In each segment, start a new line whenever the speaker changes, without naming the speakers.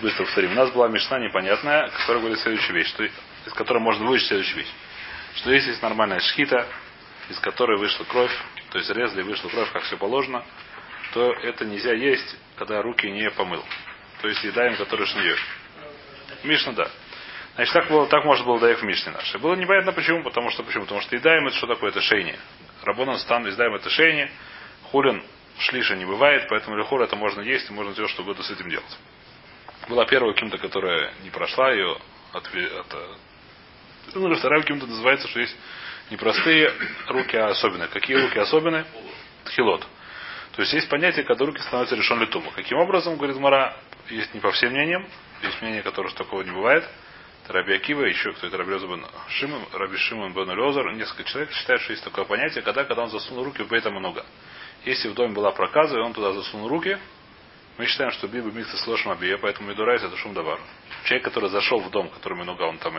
быстро повторим. У нас была мешна непонятная, которая говорит следующую вещь, что, из которой можно выучить следующую вещь. Что если есть нормальная шхита, из которой вышла кровь, то есть резали, вышла кровь, как все положено, то это нельзя есть, когда руки не помыл. То есть едаем, который шниет. Мишна, да. Значит, так, было, так можно было доехать в Мишне нашей. Было непонятно почему, потому что почему? Потому что едаем это что такое? Это шейни. Рабонан стан, едаем это шейни. Хулин шлиша не бывает, поэтому лихур это можно есть и можно делать, что угодно с этим делать. Была первая кимта, которая не прошла, ее от, от, ну, вторая кимта называется, что есть непростые руки, а особенные. Какие руки особенные? Тхилот. То есть есть понятие, когда руки становятся решен литума. Каким образом, говорит Мара, есть не по всем мнениям, есть мнение, которое что такого не бывает. Это Раби Акива, еще кто это Раби бен Шимон, Раби Шимон бен Лезер, несколько человек считают, что есть такое понятие, когда, когда он засунул руки в Бейта много. Если в доме была проказа, и он туда засунул руки, мы считаем, что Биба микса с лошем обия, поэтому Медурайс это шум давар. Человек, который зашел в дом, который много он там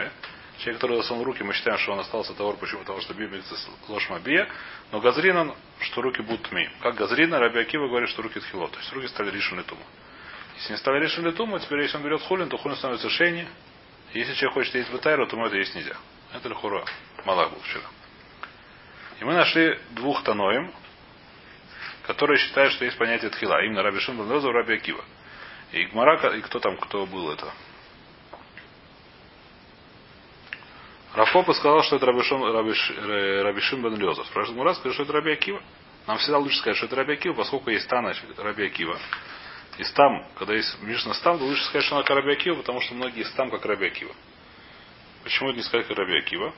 Человек, который засунул руки, мы считаем, что он остался товар, почему? Потому что Биба микса с лошем обия. Но Газрин он, что руки будут тми. Как Газрина, Раби Акива говорит, что руки тхило. То есть руки стали решены тума. Если не стали решены тума, теперь если он берет хулин, то хулин становится шейни. Если человек хочет есть бетайру, то ему это есть нельзя. Это лихура. Малах был вчера. И мы нашли двух таноем, которые считают, что есть понятие тхила. А именно Раби Шимбан Лезов, Раби Акива. И Гмарака, и кто там, кто был это? Рафопа сказал, что это Раби, Шим, Раби, Раби Шимбан Лезов. В прошлом раз сказал, что это Раби Акива. Нам всегда лучше сказать, что это Раби Акива, поскольку есть Тана Раби Акива. И там, когда есть Мишна Стам, лучше сказать, что она как Раби Акива, потому что многие Стам как Раби Акива. Почему это не сказать как Раби Акива?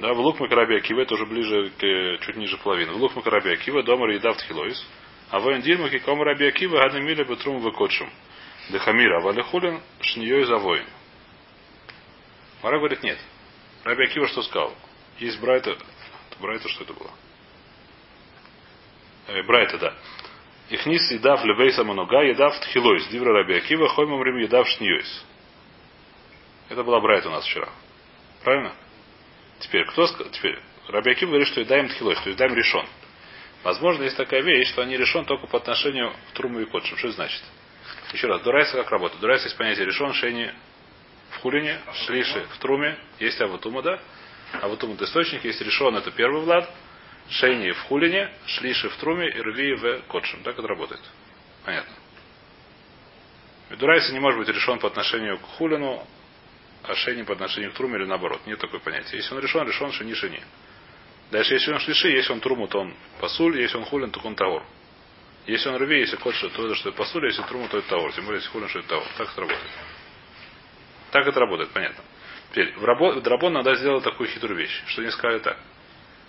Да, в лук Макараби Акива, это уже ближе к чуть ниже половины. В лук Макараби Акива, дома еда в тхилоис. А в Эндирмаке ком Раби Акива, гадна миля бетрум выкотшим. Дехамира, а валихулин шнией за воин. Мара говорит, нет. Раби Акива что сказал? Есть Брайта, Брайта что это было? Э, Брайта, да. Ихнис едав лебейса много, едав тхилойс. Дивра Раби Акива, хоймам рим едав шниойс. Это была Брайта у нас вчера. Правильно? Теперь, кто теперь Раби Аким говорит, что едаем тхилой, что едаем решен. Возможно, есть такая вещь, что они решен только по отношению к труму и котшим. Что это значит? Еще раз, дурайса как работает? Дурайса есть понятие решен, шейни в хулине, шлиши в труме, есть аватума, да? Аватума это источник, есть решен, это первый влад, шейни в хулине, шлиши в труме и рви в котшим. Так это работает. Понятно. Дурайса не может быть решен по отношению к хулину, ошейник по отношению к труме или наоборот. Нет такой понятия. Если он решен, решен, шини, шини. Дальше, если он шлиши, если он труму, то он пасуль, если он хулин, то он таур. Если он рви, если кот, то это что это пасуль, если труму, то это таур. Тем более, если хулин, что это таур. Так это работает. Так это работает, понятно. Теперь, в, рабо, в Драбон надо сделать такую хитрую вещь, что не сказали так.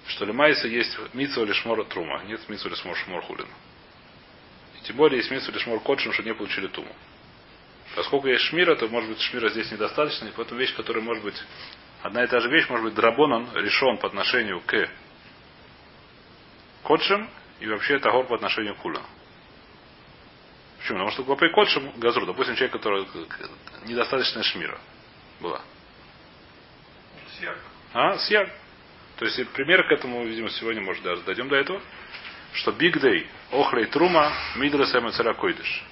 Что лимайса есть митсу или шмор трума, нет митсу или шмор шмор хулин. И тем более есть митсу или шмор котшин, что не получили туму. Поскольку есть шмира, то может быть шмира здесь недостаточно, и поэтому вещь, которая может быть одна и та же вещь, может быть драбон, решен по отношению к котшем, и вообще тагор по отношению к куля. Почему? Потому что глупый котшем газру, допустим, человек, который недостаточно шмира была. Сьяг. А, сьяг. То есть пример к этому, видимо, сегодня, может, даже дойдем до этого, что Big Day, Охлей Трума, Мидрас Эмецера Койдыш.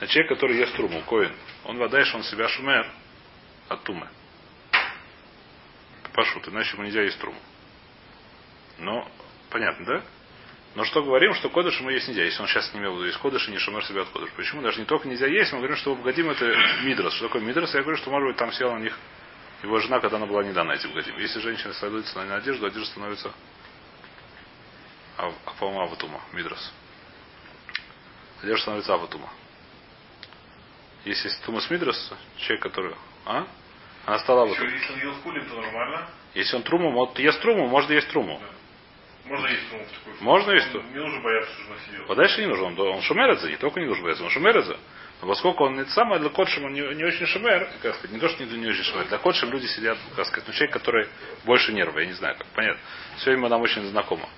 А человек, который ест труму, коин, он водаешь, он себя шумер от тумы. Пашут, иначе ему нельзя есть труму. Но, понятно, да? Но что говорим, что кодыш ему есть нельзя. Если он сейчас не имел есть кодыш и не шумер себя от кодыш. Почему? Даже не только нельзя есть, мы говорим, что богатим это мидрос. Что такое мидрос? Я говорю, что может быть там села на них его жена, когда она была не дана этим богатим. Если женщина становится на одежду, одежда становится а, а по-моему, аватума, мидрос. Одежда становится аватума. Если Тумас Мидрос, человек, который... А? Она стала вот.
Если он ел хулин, то нормально.
Если он труму, вот ест труму, можно есть труму.
Да. Можно есть труму в такой
Можно есть труму.
Не нужно бояться, что жена сидела.
Подальше не нужно. Он, он шумерится, не только не нужно бояться, он шумерится. Но поскольку он не самое для котшем, он не, не очень шумер, как сказать, не то, что не, не очень шумер, для котшем люди сидят, как сказать, ну человек, который больше нервы, я не знаю, как понятно. Все ему нам очень знакомо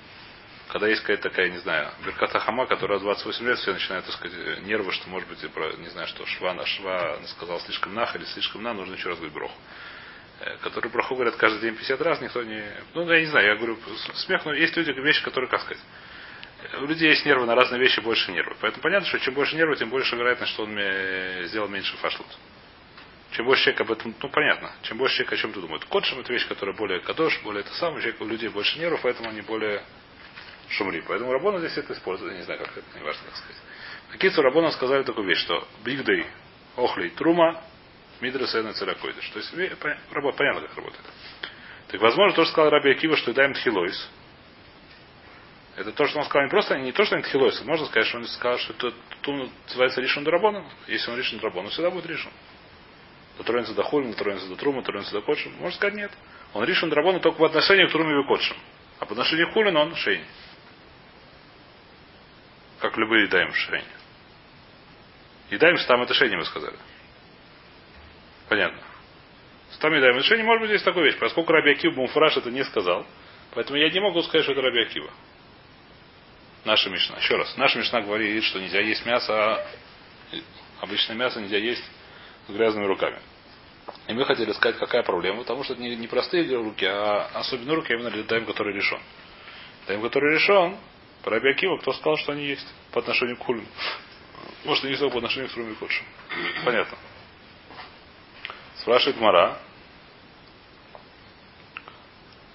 когда есть какая-то такая, не знаю, Берката Хама, которая 28 лет, все начинает, так сказать, нервы, что может быть, не знаю, что шва на шва сказал слишком нах или слишком на, нужно еще раз говорить броху. Э, которые браху говорят каждый день 50 раз, никто не... Ну, я не знаю, я говорю, смех, но есть люди, вещи, которые, как сказать, У людей есть нервы на разные вещи, больше нервов. Поэтому понятно, что чем больше нервов, тем больше вероятность, что он мне сделал меньше фашлут. Чем больше человек об этом, ну понятно, чем больше человек о чем-то думает. Кодшим это вещь, которая более кадош, более это самое, у людей больше нервов, поэтому они более шумри. Поэтому Рабона здесь это использует, не знаю, как это, не важно, как сказать. Накидцу Рабона сказали такую вещь, что бигдей, охлей, трума, мидрес и церакойдыш. То есть работа, понятно, как работает. Так возможно, то, что сказал Раби Акива, что даем тхилойс. Это то, что он сказал не просто, не то, что он тхилойс. Можно сказать, что он сказал, что это называется ришон драбоном. Если он ришон драбоном, всегда будет ришон. Дотронется до хулин, дотронется до трума, дотронется до кодшим. Можно сказать нет. Он ришон драбоном только в отношении к труме и кодшим. А по отношению к хулин он шейни. Как любые даем шейни. И даем там это шейни, мы сказали. Понятно. Там даем решение, может быть, здесь такая вещь. Поскольку Раби Акива Бумфураж это не сказал, поэтому я не могу сказать, что это Раби Акива. Наша Мишна. Еще раз. Наша Мишна говорит, что нельзя есть мясо, а обычное мясо нельзя есть с грязными руками. И мы хотели сказать, какая проблема, потому что это не, простые руки, а особенно руки, а именно даем, который решен. Даем, который решен, по Раби Акива, кто сказал, что они есть по отношению к хулину. Может, и не по отношению к Труме Кодшим. Понятно. Спрашивает Мара.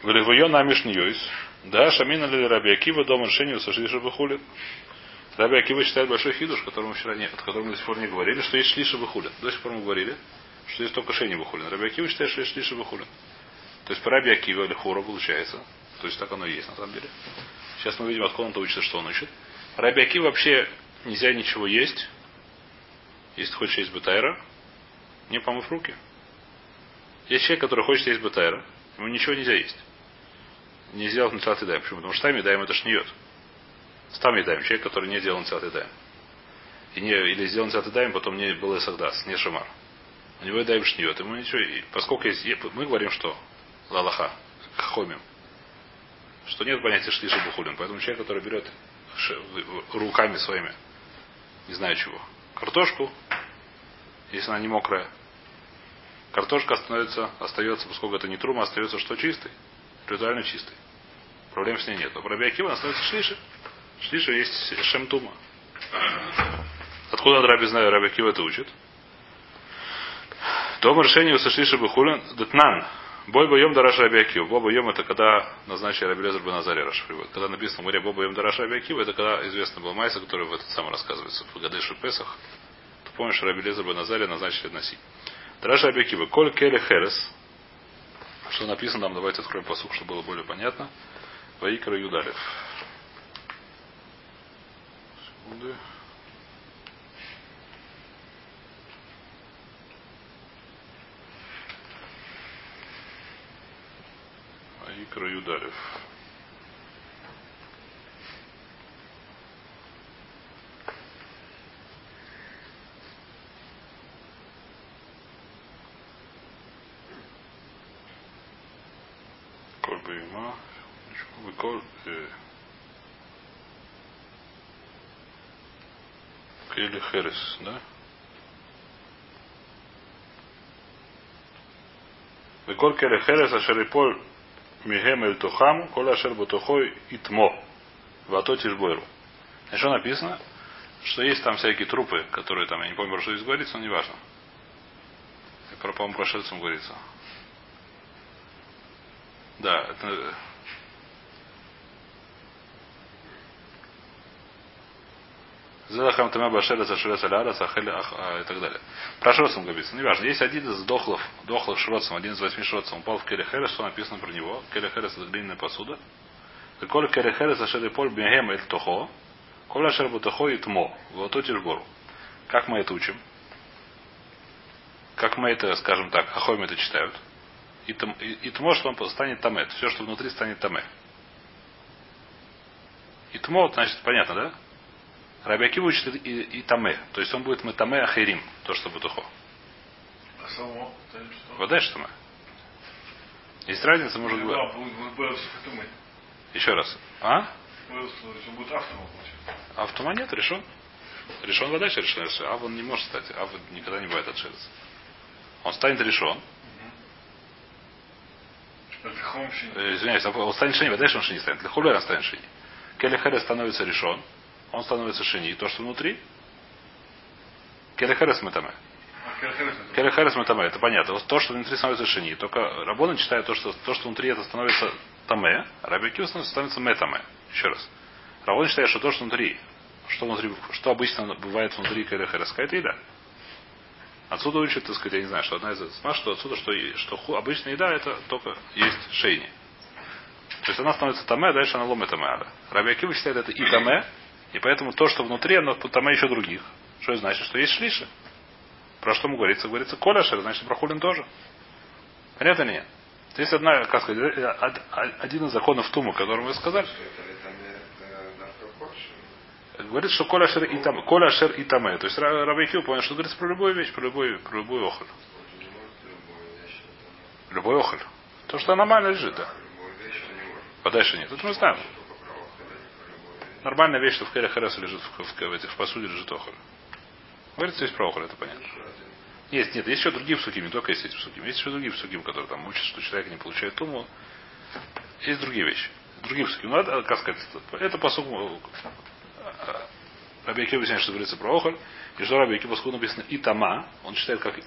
Говорит, на Мишньюис. Да, Шамина ли Раби Акива дома решению сошлиша выхулит. Раби Акива считает большой хидуш, который мы вчера не, о котором мы до сих пор не говорили, что есть шлиша выхулин. До сих пор мы говорили, что есть только шени выхулин. Раби Акива считает, что есть шлиша выхулин. То есть по Раби Акива или Хура получается. То есть так оно и есть на самом деле. Сейчас мы видим, откуда он-то учится, что он учит. Раби Акива вообще нельзя ничего есть, если хочешь есть бетайра, не помыв руки. Есть человек, который хочет есть бетайра, ему ничего нельзя есть. Не сделал нацелат едаем. Почему? Потому что там едаем это шниет. Стам едаем. Человек, который не делал нацелат едаем. И не, или сделал нацелат едаем, потом не был сагдас, не шамар. У него едаем шниет. Ему ничего. И поскольку есть, мы говорим, что лалаха, хомим, что нет понятия шлиша бухулин. Поэтому человек, который берет руками своими, не знаю чего, картошку, если она не мокрая, картошка становится, остается, поскольку это не трума, остается что чистый, ритуально чистый. Проблем с ней нет. Но про Биакива она становится шлиша. Шлиша есть шемтума. Откуда Раби знаю, Раби Кива это учит? Дома решение сошлиша бахулин детнан. Бой боем дараш Раби Акива. Боба йом это когда назначили Раби Лезер Беназаре. Когда написано в море Боба йом дараш Раби Акива, это когда известно был Майса, который в этот самый рассказывается в Гадешу Песах. Ты помнишь, Раби Лезер Беназаре назначили носи. Дараш Раби Акива. Коль келе херес. Что написано там, давайте откроем посук, чтобы было более понятно. Ваикра Юдарев. Секунды. Икра Юдарев. Коль Бейма. Выколь. Или Херес, да? Выколь Келе Херес, Ашериполь Михем эль Тухам, Коля Ашер Батухой Итмо. Вато Тишбойру. Что написано? Что есть там всякие трупы, которые там, я не помню, про что здесь говорится, но неважно. Про, по-моему, прошельцам говорится. Да, это Задахам Тама Башера Сашуля Саляра Сахеля и так далее. Про Шроцем говорится. Неважно. Есть один из дохлов, дохлых Шроцем, один из восьми Шроцем, упал в Келехерес, что написано про него. Келехерес это глиняная посуда. И коли Келехерес Ашер Поль Бегем Эль Тохо, Коля Ашер Бутохо и Тмо, вот Тишбору. Как мы это учим? Как мы это, скажем так, Ахойм это читают? И, там, и, и тмо, что он станет тамет. Все, что внутри, станет таме. И тмо, значит, понятно, да? Рабиаки учит и, и таме. То есть он будет мы таме ахерим, то, что бутухо.
А само?
Вода что мы? Есть разница, может быть. Еще раз. А?
будет автома.
Автома нет, решен. Решен вода решен. А он не может стать. А никогда не бывает отшериться. Он станет решен. Извиняюсь, он станет шини, вода он шини станет. Хуля он станет шини. Келехерес становится решен, он становится шини. То, что внутри, Келехерес метаме.
Это-
Келехерес метаме, это понятно. Вот то, что внутри становится шини. Только Рабона читает то, что, то, что внутри это становится таме, а Рабиакива становится метаме. Еще раз. Рабон считает, что то, что внутри, что внутри, что обычно бывает внутри Келехерес, какая-то еда. Отсюда учат, так сказать, я не знаю, что одна из сма, что отсюда, что, что ху- обычная еда, это только есть шейни. То есть она становится таме, а дальше она ломит таме. Раби Акива считает это и таме, и поэтому то, что внутри, оно таме еще других. Что значит? Что есть шлиши. Про что ему говорится? Говорится коляшер, значит про хулин тоже. Понятно или нет? Есть одна, как сказать, э, од- один из законов Тума, который мы сказали, говорит, что коляшер и там, коляшер и таме. То есть Ра- Раби Акива понял, что говорится про любую вещь, про любой, про любой охоль. Любой охоль. То, что нормально лежит, да. Подальше нет. Это мы знаем. Нормальная вещь, что в Келе лежит в, в, в этих, в посуде лежит охоль. Говорится здесь про охоль, это понятно. Есть, нет, есть еще другие псуки, не только есть эти псуки. Есть еще другие псуки, которые там учат, что человек не получает туму. Есть другие вещи. Другие псуки. Ну, это, как сказать, это посук Раби Акива объясняет, что говорится про охоль. И что Раби Акива, поскольку написано итама, он читает как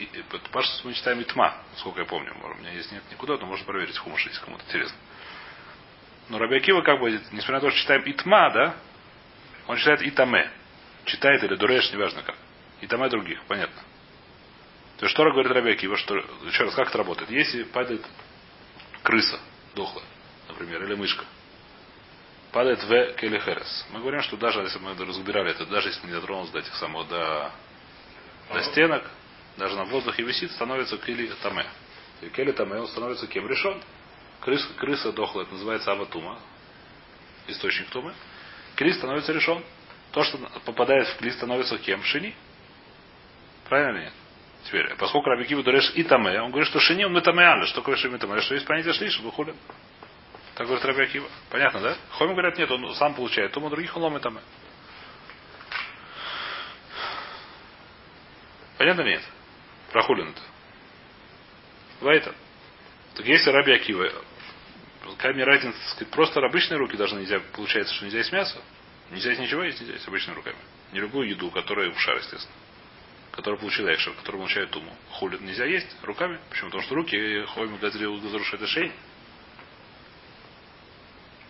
Паша мы читаем итма, сколько я помню. У меня здесь нет никуда, но можно проверить в хумыше, если кому-то интересно. Но Раби Акива, как бы, несмотря на то, что читаем итма, да, он читает итаме. Читает или дуреш, неважно как. Итаме других, понятно. То есть, что говорит Раби Акива, что, еще раз, как это работает? Если падает крыса дохлая, например, или мышка, падает в келехерес. Мы говорим, что даже если мы разбирали это, даже если не дотронулся до этих самых, до, до стенок, даже на воздухе висит, становится кели таме. Кели таме, он становится кем решен. Крыса, крыса дохлая, это называется аватума, источник тумы. Кли становится решен. То, что попадает в кли, становится кем? Шини. Правильно или нет? Теперь, поскольку Рабикива дуреш и таме, он говорит, что шини он метамеаля. Что такое шини метамеаля? Что есть понятие шлиш, выхулин. Так говорит Раби Акива. Понятно, да? Хойм говорят, нет, он сам получает. Тому других он ломит там. Понятно нет? Про хулин это. Вайтер. Так если Раби Акива, мне разница, так сказать, просто обычные руки должны нельзя, получается, что нельзя есть мясо. Нельзя есть ничего есть, нельзя есть обычными руками. Не любую еду, которая в шар, естественно. Которая получила экшер, которая получает туму. Хулин нельзя есть руками. Почему? Потому что руки хойм это шей.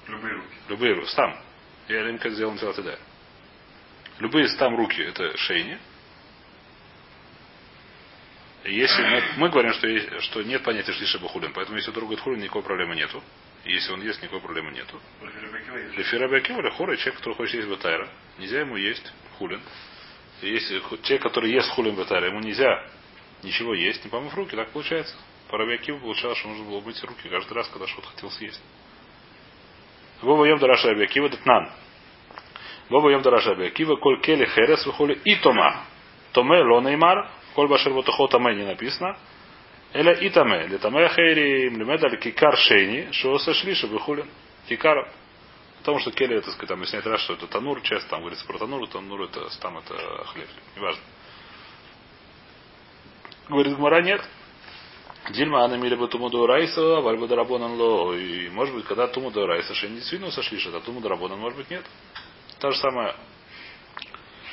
Любые руки.
Любые руки. Стам. Я лимка сделал на да. Любые стам руки это шейни. Если мы, мы говорим, что, есть- что нет понятия шлиша бахулин, поэтому если вдруг говорит хулин, никакой проблемы нету. Если он ест, никакой проблемы нету.
Есть.
Или хора, человек, который хочет есть батайра, нельзя ему есть хулин. Если человек, который ест хулин батайра, ему нельзя ничего есть, не помыв руки, так получается. По Рабиакиву получалось, что нужно было мыть руки каждый раз, когда что-то хотел съесть. Вова ем дараша Рабиакива датнан. Вова ем дараша Рабиакива, коль келе херес выхоли и тома. Томе ло неймар, коль башер ботахо томе не написано. Эля и томе. Ли томе хейри млемеда кикар шейни, что сошли, чтобы хулин. Кикара. Потому что Келли, это сказать, там объясняет раз, что это танур, часто там говорится про танур, танур это там это хлеб. Неважно. Говорит Гмара, нет. Дильма Анна Мили бы Туму Райса, Вальба Дарабонан Ло. И может быть, когда Туму Райса, что они действительно сошли, что Туму Дарабонан, может быть, нет. Та же самая,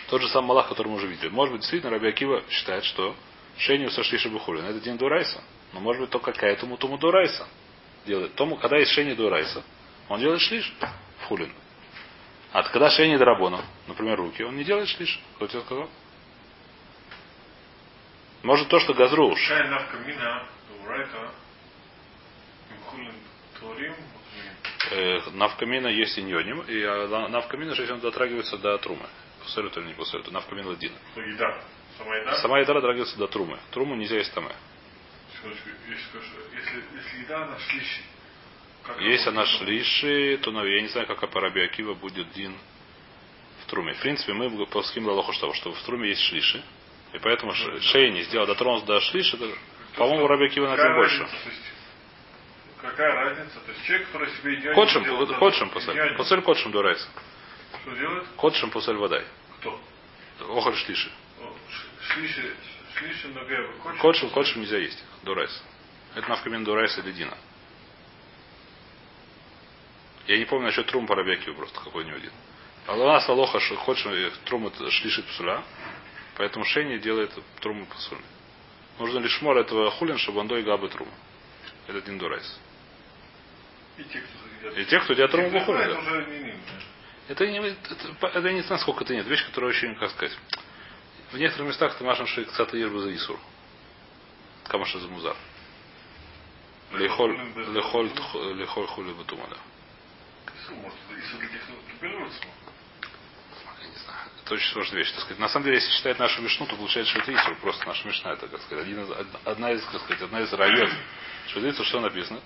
тот же самый Малах, который мы уже видели. Может быть, действительно, Раби Акива считает, что Шению сошли Шабухулин. Это день Дурайса. Но может быть только какая Туму Туму Дурайса делает. Тому, когда есть Шени Дурайса, он делает шлиш в хулин. А когда Шени Дарабона, например, руки, он не делает шлиш. Кто тебе сказал? Может то, что
имхулин творим,
Э, навкамина есть иньоним, и а, навкамина, если он дотрагивается до трумы. Посолит или не посолит, навкамина
еда. Сама еда.
Сама еда дотрагивается до трумы. Труму нельзя есть там.
Секундочку, Если, если, еда, она шлищи. Как
Если она шлиши, то ну, я не знаю, как по Раби Акива будет дин в труме. В принципе, мы по ским лалоху что, что в труме есть шлиши. И поэтому ш- шея не сделал, дотронулся до шлиши, по-моему, Раби Акива
Какая
на больше.
Какая разница? То есть человек, который себе идеально
Кодшим,
сделал, да,
кодшим посоль.
идеально.
Посоль кодшим дурайся.
Что делает?
Кодшим посоль водай.
Кто?
Охоль шлиши.
Шлиши, шлиши. Кодшим.
Кодшим, кодшим нельзя есть. Дурайс. Это навкамин дурайс или дина. Я не помню насчет трум по Рабиакиву просто, какой не один. А у нас Алоха хочешь трум это шлишит псуля, поэтому Шейни делает труму псуль. Нужно лишь мор этого хулин, чтобы он дой габы труму. Это один дурайс.
И те, кто
И те, кто делает труму
Это
бухулин, да.
уже не.
Это это, это не знаю, сколько это нет. Вещь, которая очень, как сказать. В некоторых местах ты машем ши кстати ешь за Исур. Камаша за музар. Лехоль, лехоль, хули бутума, да. Я не знаю. Это очень сложная вещь, так сказать. На самом деле, если считать нашу мишну, то получается, что это Исур. Просто наша мишна, это, как сказать, один из, одна из, как сказать, одна из районов. Что это что написано?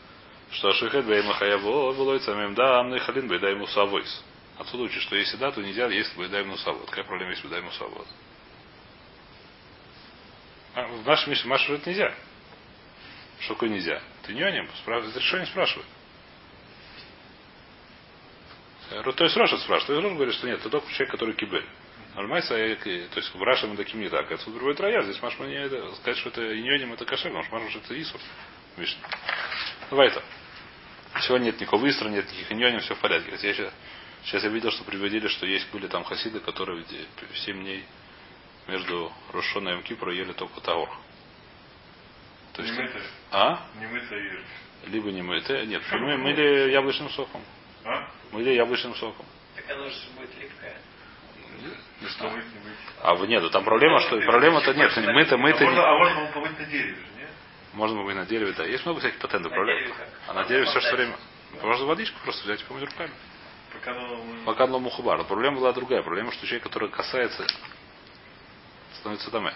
Что Ашихет Бейма Хаябо было самим да, Амны Халин Бейдай Мусавойс. Отсюда учит, что если да, то нельзя, если Бейдай Мусавод. Какая проблема есть Бейдай Мусавод? А в нашем мише Машу это нельзя. Что такое нельзя? Ты не о нем, спрашивает, это решение спрашивает. Э, То есть Роша спрашивает. Роша говорит, что нет, это только человек, который кибель. Нормайся, то есть в Раше мы таким не так. Отсюда приводит рая. Здесь Машма не это, сказать, что это иньоним, это кошер, потому что что это Исур. Мишна. Давай это. Сегодня нет никакого выстра, нет никаких иньоним, все в порядке. Я сейчас, сейчас я видел, что приводили, что есть были там хасиды, которые где 7 дней между Рошона и Мкипра ели только Таор. То есть,
не мытая.
а?
Не мытая ешь.
Либо не мытые. Нет, мы мыли яблочным соком.
А?
Мыли яблочным соком.
Так оно же будет липкое.
Не знаю.
мыть, не мыть.
А вы нет, там проблема, что проблема-то нет. Мы-то,
А
мы-то
а можно, помыть на дереве же, нет?
Можно помыть на дереве, да. Есть много всяких патентов.
Как?
А на дереве все, что время. Можно водичку просто взять и помыть руками.
Пока оно...
Мухубар. Проблема была другая. Проблема, что человек, который касается, становится доме.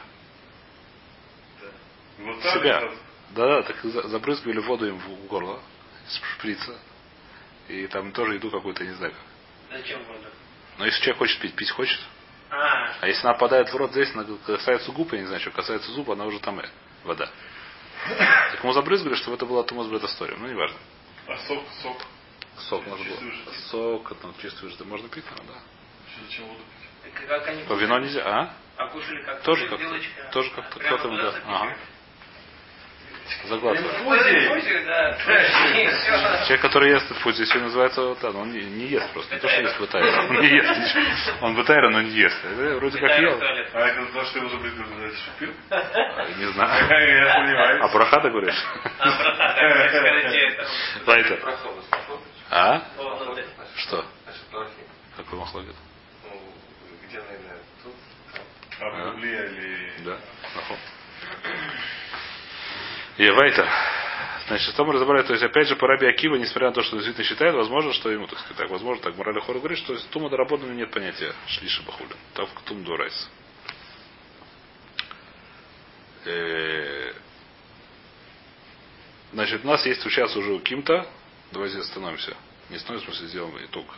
Да. Вот так
Себя. Да-да, так за- забрызгивали воду им в горло из шприца. И там тоже еду какую-то, не знаю как.
Зачем воду?
Но если человек хочет пить, пить хочет.
А,
А если она попадает в рот здесь, она касается губ, я не знаю, что касается зуба, она уже там э, вода. Так мы забрызгали, чтобы это была Тумас Бредастория. Ну, неважно.
А сок, сок.
Сок можно было. Сок, это чистую жидкость. Можно пить, наверное, да.
Зачем воду пить?
Как они
По вино нельзя, а?
А кушали как
Тоже как-то.
вилочка?
Тоже как-то.
Прямо
Кто-то, да. Ага. Заглатывает.
Да.
Человек, который ест здесь его называется вот так, он не, не ест просто. Не то, что ест бытайра. Он не ест ничего. Он бытайра, но не ест. Это вроде как ел.
А это за что его забрызгали? Это шипил?
Не знаю.
Я понимаю.
А браха ты говоришь?
А, скажите это.
Вайтер. А?
Ну, да.
Что? Какой махлогит?
Наверное, тут.
А в Библии или...
Да. Нахуй. И Вайтер. Значит, что мы разобрали, то есть, опять же, по Раби Акива, несмотря на то, что действительно считает, возможно, что ему, так сказать, так, возможно, так Мораль Хор говорит, что Тума доработана нет понятия шлиша бахулин. Так Тум Дурайс. Э, Значит, у нас есть сейчас уже у Кимта. Давайте остановимся. Не остановимся, в смысле, сделаем итог. Э,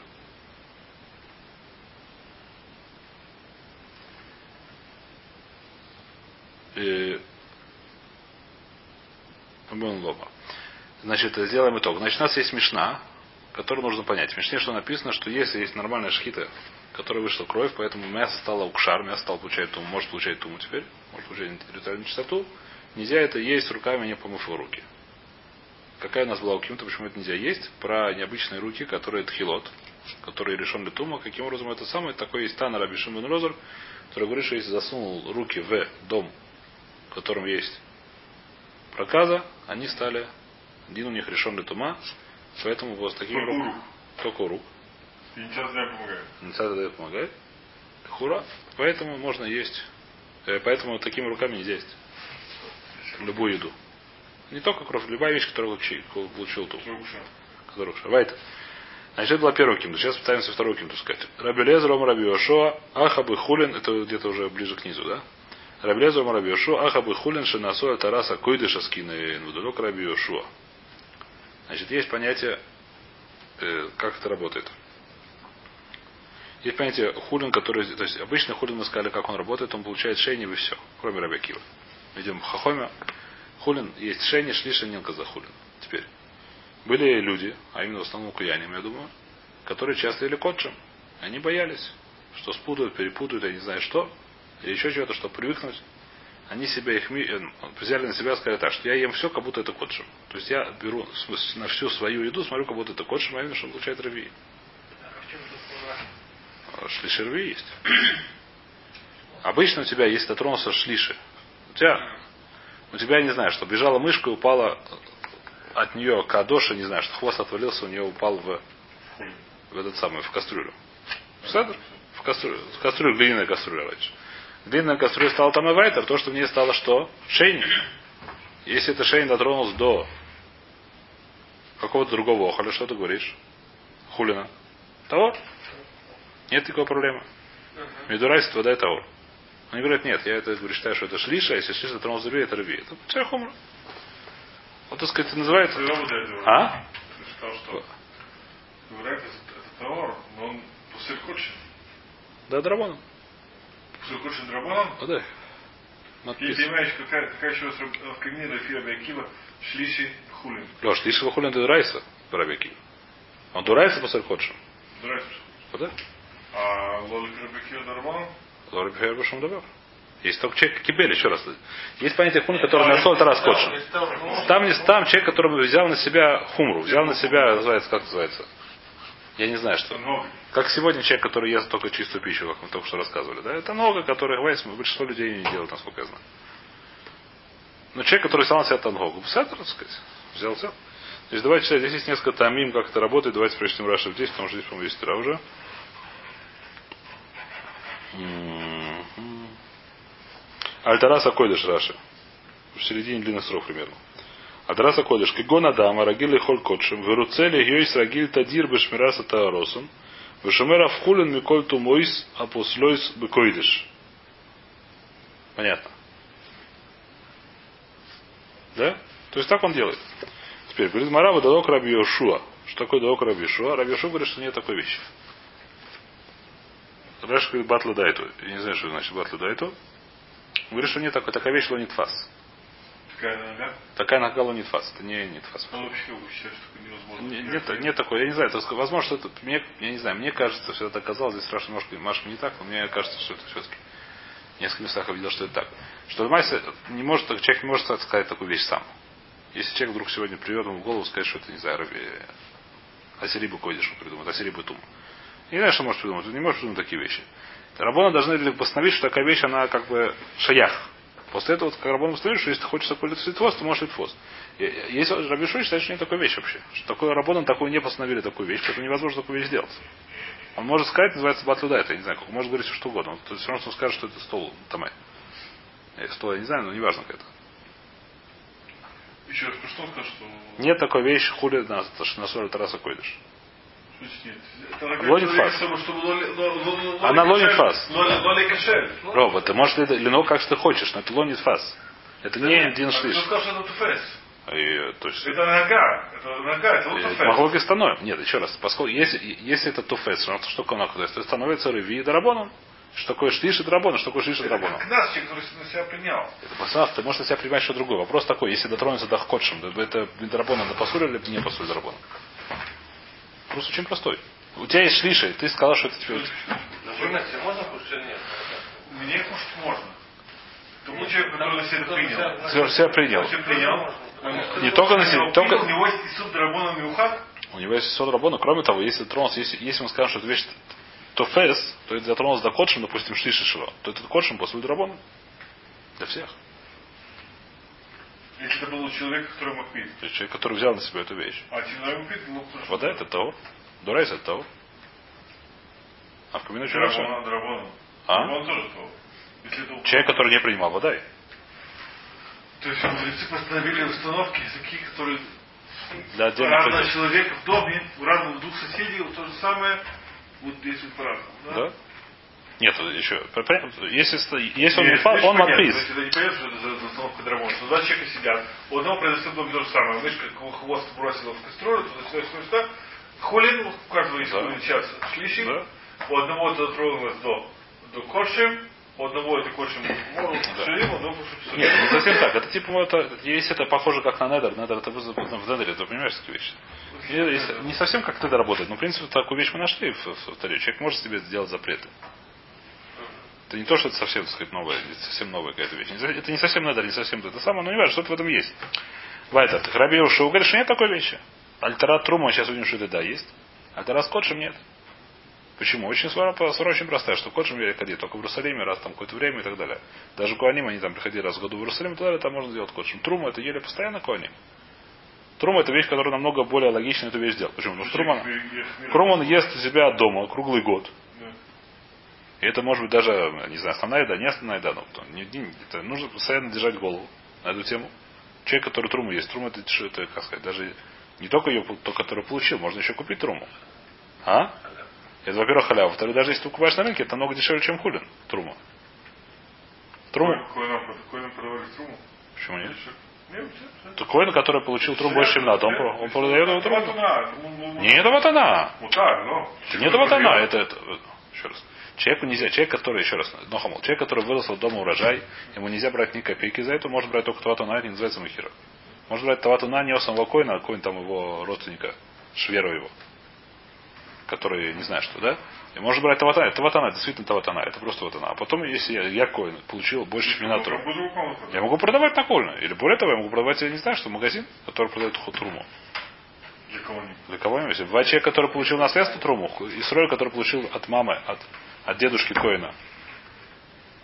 Бон Лоба. Значит, сделаем итог. Значит, у нас есть Мишна, которую нужно понять. В Мишне что написано, что если есть нормальная шхита, в которой вышла кровь, поэтому мясо стало укшар, мясо стало получать туму, может получать туму теперь, может получать территориальную чистоту, нельзя это есть руками, не помыв его руки. Какая у нас была у Кимта, почему это нельзя есть? Про необычные руки, которые тхилот, которые решен тума, каким образом это самое, такой есть Тана Раби Шимон Розер, который говорит, что если засунул руки в дом, в котором есть проказа, они стали, один у них решен тума, поэтому вот с такими руками,
рук.
только рук,
И ничего не помогает.
Дает помогает, хура, поэтому можно есть, э, поэтому такими руками нельзя есть любую еду. Не только кровь, любая вещь, которая получил, ту. Который Вайт. Значит, это была первая кимту. Сейчас пытаемся вторую кимту сказать. Раби Лезер, Раби Йошуа, Ахабы Хулин, это где-то уже ближе к низу, да? Раби Лезер, Ом Раби Йошуа, Ахабы Хулин, Шинасоя Тараса, Койдыша Скины, Нудалек Раби Йошуа. Значит, есть понятие, э, как это работает. Есть понятие хулин, который, то есть обычно хулин мы сказали, как он работает, он получает шейни и все, кроме Рабиакива. Идем в Хахоме. Хулин есть шейни, шлиша, нилка за хулин. Теперь. Были люди, а именно в основном куяним, я думаю, которые часто ели котчем. Они боялись, что спутают, перепутают, я не знаю что, или еще чего-то, чтобы привыкнуть. они себя их э, взяли на себя и сказали так, что я ем все, как будто это кодшим. То есть я беру на всю свою еду, смотрю, как будто это кодшим, а именно, что получает рви. Шлиши рви есть. Обычно у тебя, если дотронулся шлиши, у тебя, у тебя, не знаю, что бежала мышка и упала от нее кадоша, не знаю, что хвост отвалился, у нее упал в, в этот самый, в кастрюлю. В кастрюлю, в кастрюлю, глиняная кастрюля раньше. Глиняная кастрюля стала там и вайтер, то, что в ней стало что? Шейник. Если это шейник дотронулся до какого-то другого охоля, что ты говоришь? Хулина. Того? Нет такой проблемы. Медурайство это ор. Они говорят, нет, я это говорю, считаю, что это шлиша, а если шлиша дотронулся до это рви. Это чай хумра. Вот, так сказать,
этого.
А?
Говорят, это, товар, но он кочен.
Да, драбаном.
Пустырь кочен драбаном.
А, да.
И ты понимаешь, какая, какая еще в камине Рафира Бекива шлиши хулин.
Ты ишел хулин ты дурайса, Барабеки. Он дурайса по ходшим.
Здрасте.
Да?
А Лоли Бекива Дарбан?
Лора Бихайр Башум Давар. Есть только человек кибель, еще раз. Есть понятие хун, который на соль раз. Там не там человек, который взял на себя хумру, взял на себя, называется, как называется? Я не знаю, что. Как сегодня человек, который ест только чистую пищу, как мы только что рассказывали. Да? Это много, которые говорит, большинство людей не делают, насколько я знаю. Но человек, который на себя тангогу, так сказать, взял. То есть давайте читать, здесь есть несколько тамим, как это работает. Давайте прочтем Раша здесь, потому что здесь, по-моему, есть тра уже. Мгм. Альтараса Койдыш Раши. В середине длинных срок примерно. Адраса Кодыш. Кигон Адама, Рагили Холь Котшим, Веруцели Йойс Рагиль Тадир Бешмираса Тааросом, Вешемера Вхулин Миколь Тумойс Апуслойс Бекойдыш. Понятно. Да? То есть так он делает. Теперь, говорит Марава Дадок Раби Йошуа. Что такое Дадок Раби Йошуа? Раби Йошуа говорит, что нет такой вещи. Раш говорит Батла Дайту. Я не знаю, что значит Батла Дайту. Говорит, что нет такой, такая вещь лонитфас.
Такая нога.
Такая нога лонитфас. Это не нитфас.
Он вообще как бы считает, что невозможно.
Не- Нет, нет такой, я не знаю, это, возможно, что это, мне, я не знаю, мне кажется, что это оказалось, здесь Раша немножко, Маша не так, но мне кажется, что это все-таки в нескольких местах я видел, что это так. Что Майса не может, человек не может сказать такую вещь сам. Если человек вдруг сегодня приведет ему в голову сказать, что это, не знаю, Раби, Асирибу Койдиш он придумает, Асирибу Тум. Я не знаю, что может придумать, он не может придумать такие вещи. Рабона должны постановить, что такая вещь, она как бы шаях. После этого, как Рабон постановит, что если ты хочешь такой литфос, то можешь литфос. Если Раби Шуй считает, что нет такой вещи вообще. Что такое Рабон, такой не постановили такую вещь, поэтому невозможно такую вещь сделать. Он может сказать, называется батлюда, это я не знаю, как может говорить все что угодно. Он, то есть все равно, что он скажет, что это стол тамай. Э, Стол, я не знаю, но неважно как это.
Еще раз, что он сказал, что...
Нет такой вещи, хули на, на соль тараса койдыш.
Это человека,
фас. Она лонит фас.
Лоли, лоли кошель.
Роб, ты можешь ли лино как ты хочешь, но это лонит фас. Это не один
кто
шлиш.
это?
И, то есть,
Это нога. Это нога, это туфес.
Махлоки становим. Нет, еще раз. Поскольку если, если это туфес, что что такое нахуй, то становится рыви и дарабоном. Что такое шлиш и дарабоном, что такое шлиш и дарабоном.
Как нас, который на себя принял.
Это пасав, ты можешь на себя принимать что другое. Вопрос такой, если дотронуться до ходшим, это дарабона на пасуля или не пасуль дарабона? Вопрос очень простой. У тебя есть шлиша, и ты сказал, что это тебе...
На выносе можно кушать или нет?
Мне кушать можно. Тому человеку, который на себя это принял.
Ты себя принял.
Он себя принял.
Не только на себя, только-
У него есть суд драбона миухат.
У него есть сот рабона. Кроме того, если тронулся, если, если мы скажем, что это вещь тофес, то это затронулся до кодшим, допустим, шлиша шило, то этот кодшим после драбона. Для всех.
Если это был человек, который мог пить.
То есть человек, который взял на себя эту вещь.
А человек пить, ну, потому что...
Вода это того. Дурайс это того. А в?
Драбона, драбона.
А?
Драбон тоже то. Если это...
Человек, который не принимал вода.
То есть мудрецы постановили установки, языки, которые
Для отдельных
разного человека в доме, у разных двух соседей, то же самое, вот действует по-разному.
Да? Нет, еще. Если, если он
видишь,
он
значит, Это не понятно, что это за, установка два человека сидят, у одного произошло то же самое. Мышка его хвост бросила в кастрюлю, туда сюда, сюда, сюда. Холин, у каждого есть
Да.
час шлищик.
Да.
У одного это дотронулось до, до кошем, у одного это кошем ширим, у одного кошем
Нет, не совсем так. Это типа это- если это похоже как на недер, недер это вызов ну, в недере, ты понимаешь такие вещи. Не совсем как недер работает, но в принципе такую вещь мы нашли в, в, в. Человек может себе сделать запреты. Это не то, что это совсем, так сказать, новая, это совсем новая какая-то вещь. Это не совсем надо, не совсем это самое, но не важно, что-то в этом есть. Вайтер, ты Раби Ушоу говорит, что нет такой вещи. Альтара Трума, сейчас увидим, что это да, есть. Альтара с Кодшем нет. Почему? Очень свара, свара очень простая, что Кодшем я ходил только в Иерусалиме раз там какое-то время и так далее. Даже Куаним, они там приходили раз в году в Иерусалим и так далее, там можно делать Кодшем. Трума это ели постоянно Куаним. Трума это вещь, которая намного более логично эту вещь делать. Почему? Потому что Трума, Крум он ест у себя дома круглый год. И это может быть даже, не знаю, основная еда, не основная еда. Но не- не- это нужно постоянно держать голову на эту тему. Человек, который труму есть. Трума это, это, как сказать, даже не только ее, то, который получил, можно еще купить труму. А? Это, во-первых, халява. Во-вторых, даже если ты покупаешь на рынке, это намного дешевле, чем хулин. Трума. Труму. Почему нет? То коин, который получил труму больше, чем надо, он, он продает его труму. Не, это вот она.
Вот так, но.
Это не это вот она, это, это, еще раз. Человеку нельзя, человек, который, еще раз, нохамол, человек, который выросл дома урожай, ему нельзя брать ни копейки за это, может брать только таватуна, это не называется махира. Может брать таватуна не у самого коина, а коин там его родственника, шверу его, который не знаю что, да? И может брать таватана, это таватана, действительно таватана, это просто таватана. А потом, если я, я коин, получил больше, труму, я могу продавать на кольно. Или более того, я могу продавать, я не знаю, что магазин, который продает ху- труму.
Для кого-нибудь.
Для кого-нибудь. Бывает человек, который получил наследство труму, и срой, который получил от мамы, от, от дедушки Коина.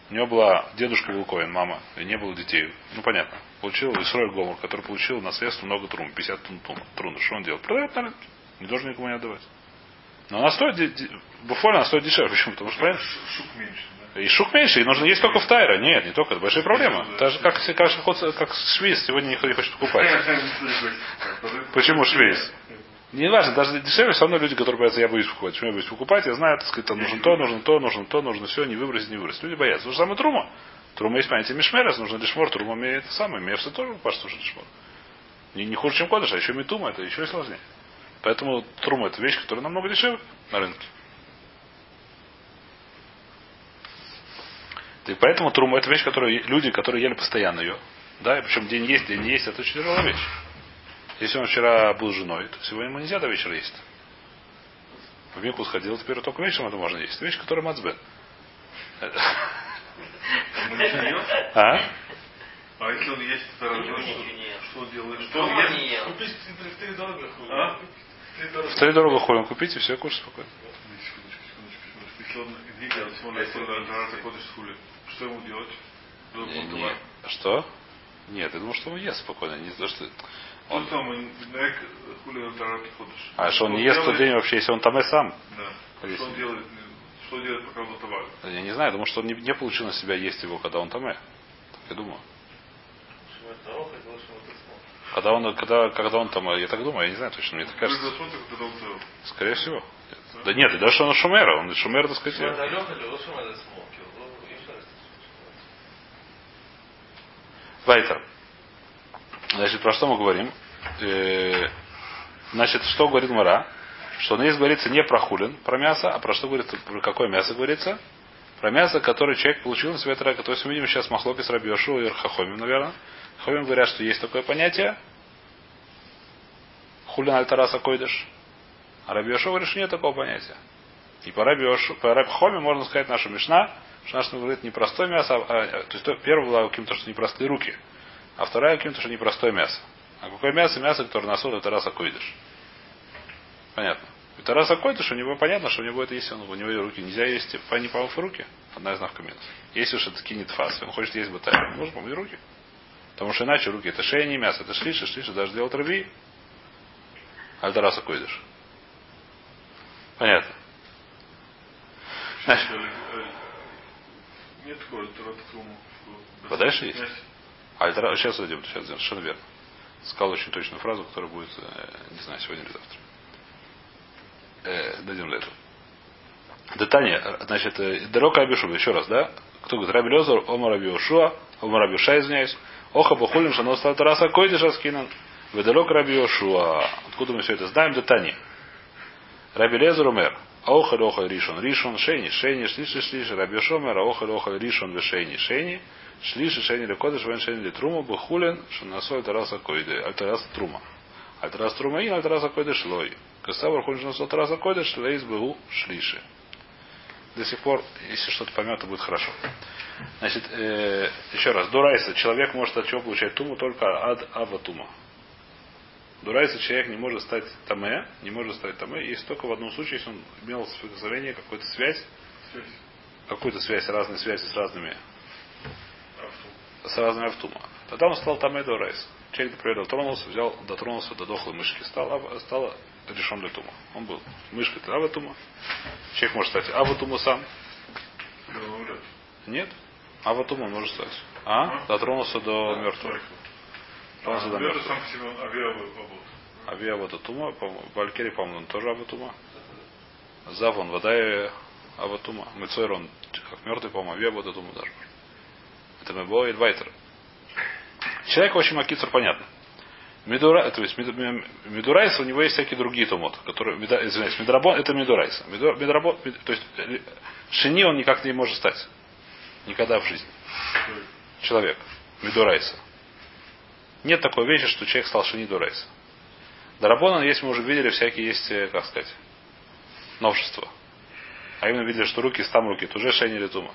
У него была, дедушка был Коин, мама, и не было детей. Ну, понятно. Получил Исрой Гомор, который получил наследство много трум, 50 тонн трум- трун. Что он делает? Продает на рынке. Не должен никому не отдавать. Но она стоит, буквально она стоит дешевле. Почему? Потому что,
Ш- Шук меньше, да?
и шук меньше, и нужно есть только в Тайра. Нет, не только, это большая проблема. Так же, как, как, как, как швейц сегодня никто не хочет покупать. Почему швейц? Не важно, даже дешевле, все равно люди, которые боятся, я боюсь покупать. Почему я боюсь покупать? Я знаю, так сказать, там нужно то, нужно то, нужно то, нужно все, не выбросить, не выбросить. Люди боятся. То же самое трума. Трума есть понятие мишмерес, нужно лишмор, трума имеет это самое. Мефса тоже пашет уже лишмор. Не, не хуже, чем кодыш, а еще митума, это еще сложнее. Поэтому трума это вещь, которая намного дешевле на рынке. И поэтому трума это вещь, которую люди, которые ели постоянно ее. Да, и причем день есть, день не есть, это очень тяжелая вещь. Если он вчера был женой, то сегодня ему нельзя до вечера есть. В Мику сходил, теперь только вечером это можно есть. Вещь, которая мацбет. А?
А если он есть
ел.
что делает? Что он ест?
ел.
Купить в три. А? Три дорого.
В три дорого холим купите, все, кушай спокойно.
Если он он что ему делать? Ну.
Что? Нет, я думаю, что он ест спокойно. Не то, что...
Он там, он.
А что он не ест в тот день вообще, если он там и сам?
Да.
Если-
Что он делает? Что делает, пока он товар?
Я не знаю, я думаю, что он не, не получил на себя есть его, когда он там Так я думаю. Когда он, когда, когда он там, я так думаю, я не знаю точно, мне так кажется. Скорее всего. Да нет, и даже что он шумера, он шумер, так сказать. Вайтер. Значит, про что мы говорим? Э, значит, что говорит Мара? Что здесь говорится не про хулин, про мясо, а про что говорится, про какое мясо говорится? Про мясо, которое человек получил на себя трака. То есть мы видим сейчас махлоки с Рабиошу и Хахомим, наверное. Хахомим говорят, что есть такое понятие. Хулин альтараса койдыш. А Рабиошу говорит, что нет такого понятия. И по Рабиошу, по Рабхоме можно сказать наша Мишна, что наша говорит не простое мясо, а, а- то есть то, первое было каким-то, что непростые руки, а вторая каким-то, что непростое мясо. А какое мясо? Мясо, которое на суд, это раса койдыш. Понятно. Это раса койдыш, у него понятно, что у него это есть, он, у него руки нельзя есть, по не помыв руки. Одна из навкаминов. Если уж это кинет фас, он хочет есть бытай, нужно помыть руки. Потому что иначе руки это шея, не мясо, это шлиша, шлиша даже делать рви. А это раса койдыш. Понятно. Значит,
Нет такого тарата труму.
Подальше есть? Альтера... Сейчас зайдем, сейчас зайдем, совершенно верно. Сказал очень точную фразу, которая будет, э, не знаю, сегодня или завтра. Э, дойдем до этого. Детание, значит, э, дорога Абишуба, еще раз, да? Кто говорит? Раби Лезор, Ома Раби Ошуа, Ома Раби Ша, извиняюсь. Оха Бахулим, Шано Тараса, Койди Шаскинан. Ведалок Раби Ошуа. Откуда мы все это знаем? Детание. Раби Лезор умер. Охаль охаль ришон. Ришон шейни. Шейни шлиши шлиши. Раби Шомер. Охаль ришон вешейни. Шейни. Шлиши шейни лекодыш вен шейни литрума. Бахулин. Шанасой тараса койды. Альтараса трума. Альтарас трума и альтараса койды шлой. Касавр хулин шанасой тараса койды. Шлейс бегу шлиши. до сих пор, если что-то поймет, будет хорошо. Значит, э, еще раз, Дурайса, человек может от чего получать туму только от ава тума. Дурайса человек не может стать таме, не может стать таме, если только в одном случае, если он имел соприкосновение, какую-то связь,
Связь.
какую-то связь, разные связи с разными, с разными автума. Тогда он стал таме Дурайса. Человек, например, дотронулся, взял, дотронулся до дохлой мышки, стал, стало решен для тума. Он был мышкой ава тума. Человек может стать ава тума сам. Нет. А он может стать. А? Дотронулся до мертвого.
Это
мертвого.
сам по себе авиабот.
Авиа вот Тума, Валькири, по-моему, он тоже Аватума. Завон, вода и Аватума. Мецойр, он как мертвый, по-моему, Авиа вот Тума даже. Это Мебо и Вайтер. Человек, в общем, понятно. Медура, то есть Медурайс, у него есть всякие другие томот, которые, извиняюсь, Медрабон, это Медурайс. Меду- Медрабон, Мед- то есть э, Шини он никак не может стать. Никогда в жизни. Человек. Медурайса. Нет такой вещи, что человек стал Шини Дурайса. Дарабона, есть, мы уже видели, всякие есть, э, как сказать, новшества. А именно видели, что руки, там руки, это уже шейни или тума.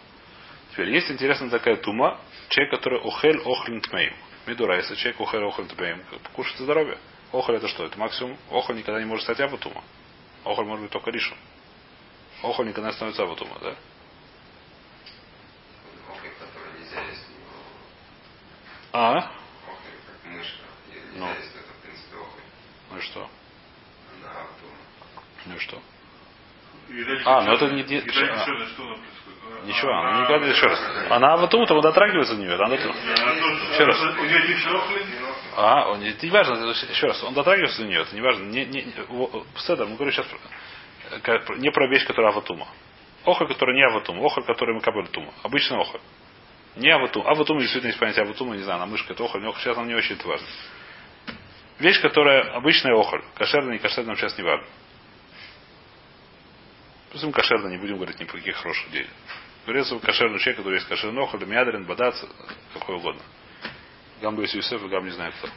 Теперь есть интересная такая тума, человек, который охель охлин тмеем. Мидурайса, человек охель охлин тмеем. Кушать здоровье. Охоль это что? Это максимум. Охоль никогда не может стать абатума. Охоль может быть только ришем. Охоль никогда не становится абатума, да? А?
Охоть, как мышка. Нельзя
Ну.
есть, это, в принципе, охоть.
Ну и что? Ну и что? А, ну это не- не- а.
кошерная, что она
Ничего,
а,
она никогда еще раз. Она абатума, там дотрагивается до нее. Она
тоже-
Еще раз. А, он, это не важно, еще раз, он дотрагивается до нее, это не важно. Не, не, Седа, мы говорим сейчас э, не про вещь, которая аватума. Охоль, который не аватума, охоль, который мы кабель тума. Обычный охоль. Не аватум. Аватума действительно есть понятие аватума, не знаю, на мышка это охоль, но охоль сейчас нам не очень это важно. Вещь, которая обычная охоль, кошерная, не кошерная, нам сейчас не важно. Пусть кошерно, не будем говорить ни про каких хороших идей. Говорится, кошерный человек, который есть кошерный охоль, мядрин, бадац, какой угодно. Гамбу Юсеф и Гам не знаю кто.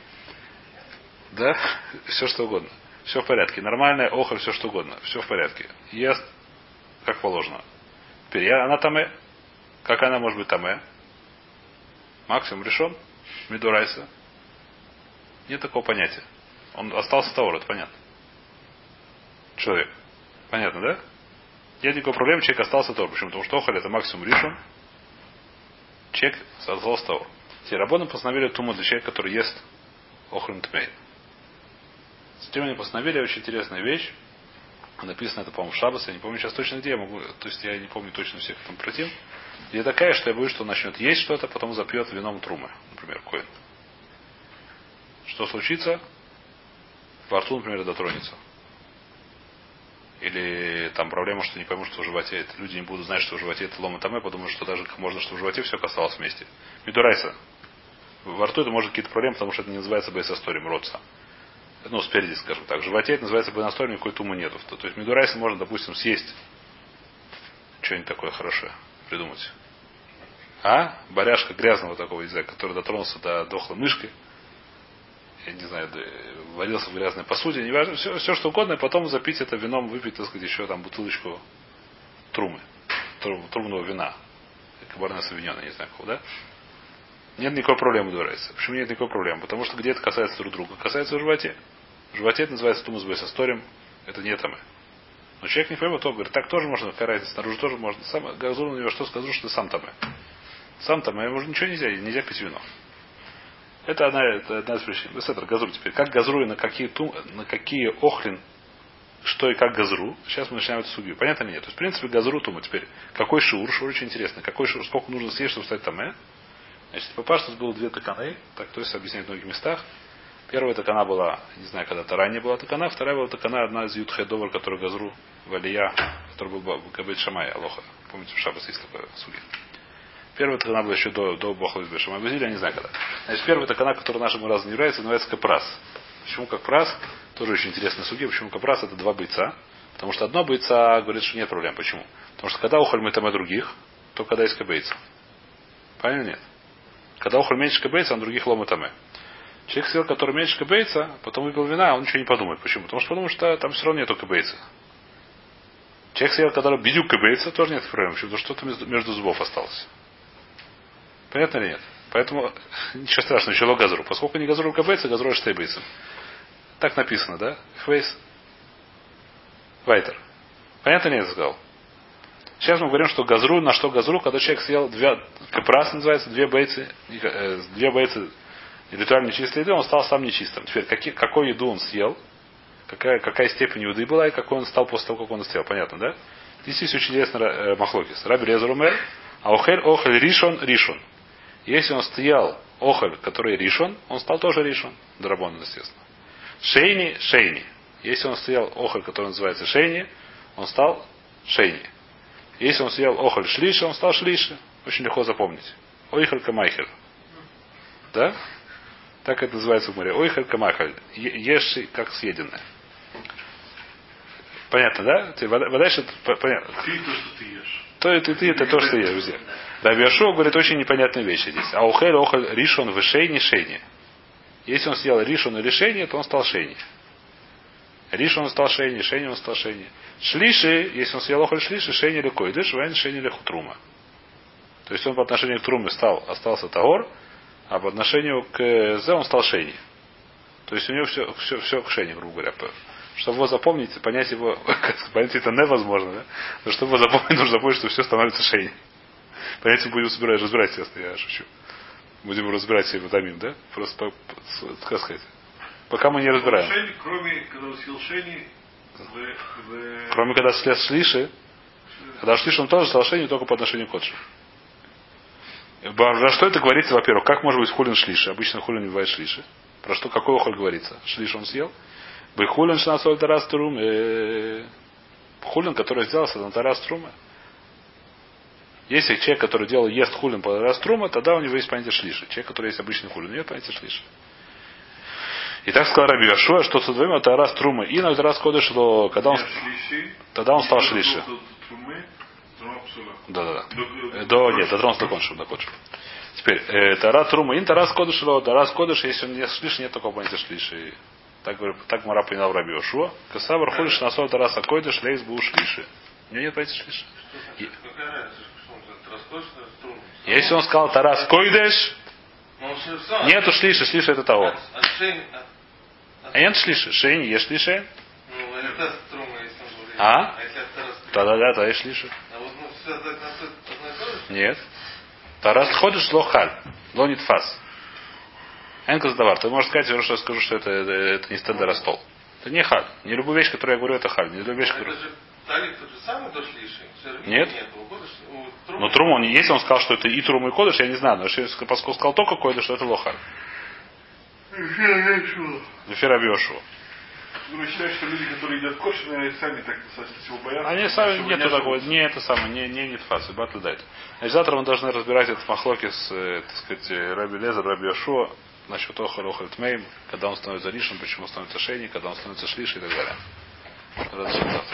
Да? Все что угодно. Все в порядке. Нормальная охоль, все что угодно. Все в порядке. Ест как положено. Теперь я, она таме. Как она может быть таме? Максимум решен. Медурайса. Нет такого понятия. Он остался того, это понятно. Человек. Понятно, да? Нет никакой проблемы, человек остался того. Почему? Потому что охоль это максимум решен. Человек остался того. Те рабоны постановили туму для человека, который ест охрен тмей. Затем они постановили очень интересная вещь. Написано это, по-моему, в Шабас, я не помню сейчас точно где, я могу, то есть я не помню точно всех там против. И такая, что я боюсь, что он начнет есть что-то, потом запьет вином трумы, например, коин. Что случится? Во рту, например, дотронется. Или там проблема, что не поймут, что в животе. Это люди не будут знать, что в животе это лома таме, подумают, что даже можно, что в животе все касалось вместе. Мидурайса. Во рту это может какие-то проблемы, потому что это не называется бейсосторим родца. Ну, спереди, скажем так. В животе это называется бейсосторим, никакой тумы нету. То, то есть мидурайса можно, допустим, съесть что-нибудь такое хорошее придумать. А? Баряшка грязного такого языка, который дотронулся до дохлой мышки. Я не знаю, да, варился в грязной посуде, не важно, все, все что угодно, и потом запить это вином, выпить, так сказать, еще там бутылочку трумы, трум- трумного вина. Кабарне Савиньона, не знаю какого, да? Нет никакой проблемы дурайся. Почему нет никакой проблемы? Потому что где это касается друг друга? Касается в животе. В животе это называется тумус бейсасторим. Это не там. Но человек не поймет, то говорит, так тоже можно, какая разница, снаружи тоже можно. Сам газур на него что сказал, что ты сам там. Сам там, ему ничего нельзя, нельзя пить вино. Это одна, это одна из причин. Беседр, газру теперь. Как газру и на какие, тум, на какие охлин, что и как газру. Сейчас мы начинаем эту судью. Понятно нет? То есть, в принципе, газру тума теперь. Какой шур? Шур очень интересный. Какой шур? Сколько нужно съесть, чтобы стать там, э? Значит, по пашту было две таканы, так то есть объясняет в многих местах. Первая такана была, не знаю, когда-то ранее была такана, вторая была такана, одна из Ютхедовар, который газру Валия, который был Габет Шамай, Алоха. Помните, в Шабас есть такое суги. Первая такана была еще до, до Бахлы Бешамай Базилия, я не знаю когда. Значит, первая такана, которая нашему разу не является, называется Капрас. Почему Капрас? Тоже очень интересная суги. Почему Капрас это два бойца? Потому что одно бойца говорит, что нет проблем. Почему? Потому что когда ухоль мы там и других, то когда есть кабейца. Понятно нет? Когда ухоль меньше кабейца, на других лома таме. Человек съел, который меньше кабейца, потом выпил вина, он ничего не подумает. Почему? Потому что потому что там все равно нету кабейца. Человек съел, который бедюк кабейца, тоже нет проблем. Потому что что-то между зубов осталось. Понятно или нет? Поэтому ничего страшного, еще газру. Поскольку не газру кабейца, газру штейбейцем. Так написано, да? Фейс. Вайтер. Понятно я сказал? Сейчас мы говорим, что газру, на что газру, когда человек съел две, капрас называется, две бейцы, э, две бейцы ритуально нечистой еды, он стал сам нечистым. Теперь, какие, какую еду он съел, какая, какая степень еды была и какой он стал после того, как он съел. Понятно, да? Здесь есть очень интересно э, махлокис. Раби Резарумер, а охель охель ришон ришон. Если он стоял охель, который ришон, он стал тоже ришон. Драбон, естественно. Шейни, шейни. Если он стоял охоль, который называется шейни, он стал шейни. Если он съел охоль шлиши, он стал шлиши. Очень легко запомнить. Ойхаль камайхель. Да? Так это называется в море. Ойхаль камайхель. Ешь как съеденное. Понятно, да? Ты, вода, вода это понятно.
Ты то, что ты ешь.
То и ты, ты это то, что ешь, друзья. Раби говорит очень непонятные вещи здесь. А ухель охоль ришон в шейни шейни. Если он съел ришон или шейни, то он стал шейни. Ришон он стал шейни, шейни он стал шейни. Шлиши, если он съел охоль шлиши, шейни или койдыш, вайн шейни или хутрума. То есть он по отношению к труме стал, остался тагор, а по отношению к зе он стал шейни. То есть у него все, все, все к шейни, грубо говоря. Чтобы его запомнить, понять его, понять это невозможно, да? Но чтобы его запомнить, нужно понять, что все становится шейни. Понятие будем собирать, разбирать, естественно, я шучу. Будем разбирать себе витамин, да? Просто, по, по, как сказать. Пока мы не разбираем.
Шейни, кроме, когда съел шейни, в.
Кроме когда след шлиши, когда шлиш он тоже стал шейни только по отношению к отшу. Про что это говорится, во-первых, как может быть хулин шлиши? Обычно хулин не бывает шлиши. Про что, какой охоль говорится? Шлиш он съел? Бехулин шнасоль тарас трум. Хулин, который сделался на тарас трума. Если человек, который делал ест хулин по тарас трума, тогда у него есть понятие шлиши. Человек, который есть обычный хулин, нет понятия шлиши. И так сказал Раби Яшуа, что со двумя это раз трумы. И на раз коды шло, когда он, тогда он стал шлиши.
до- до трума.
Да, да, да.
До-
До, нет, до трон закончил, закончил. Теперь, э, Тара Трума, ин Тарас Кодыш, шло, Тарас Кодыш, если он не шлиш, нет такого понятия шлиши. Так, так Мара понял Раби Йошуа. Касабар ходишь на соль Тараса Койдыш, лейс был шлиши. У него нет понятия шлиши.
Какая разница,
Если он сказал Тарас
сам.
нету шлиши, шлиши это того. А нет шлиши, шейни.
Ну, он говорит.
А?
А это раз...
Тогда да, тогда.
А то же?
Нет. Тарас ходишь лохаль. Лонит фас. Энкас давар. Ты можешь сказать, что я скажу, что это, это, это не стендера стол. Это не халь. Не любую вещь, которую я говорю, это халь. Не любую вещь, которую...
же талик тот же самый дошли шейни.
Нет.
Нет. У Кодыш- у Трума-
Но труму, не- если он сказал, что это и трум, и кодыш, я не знаю. Но если поскольку сказал только кодыш, что это лохаль. Эфир Абиошуа.
Ну, считаю, что люди, которые едят наверное, сами так достаточно всего боятся.
Они сами, нету
не
такого, не это самое, не, не нитфас, батл дать. Значит, завтра мы должны разбирать этот махлоки с, э, так сказать, э, Раби Лезер, Раби Ашуа, насчет Охар Охар Тмейм, когда он становится ришем, почему он становится шейни, когда он становится шлиш и так далее. Разрешено.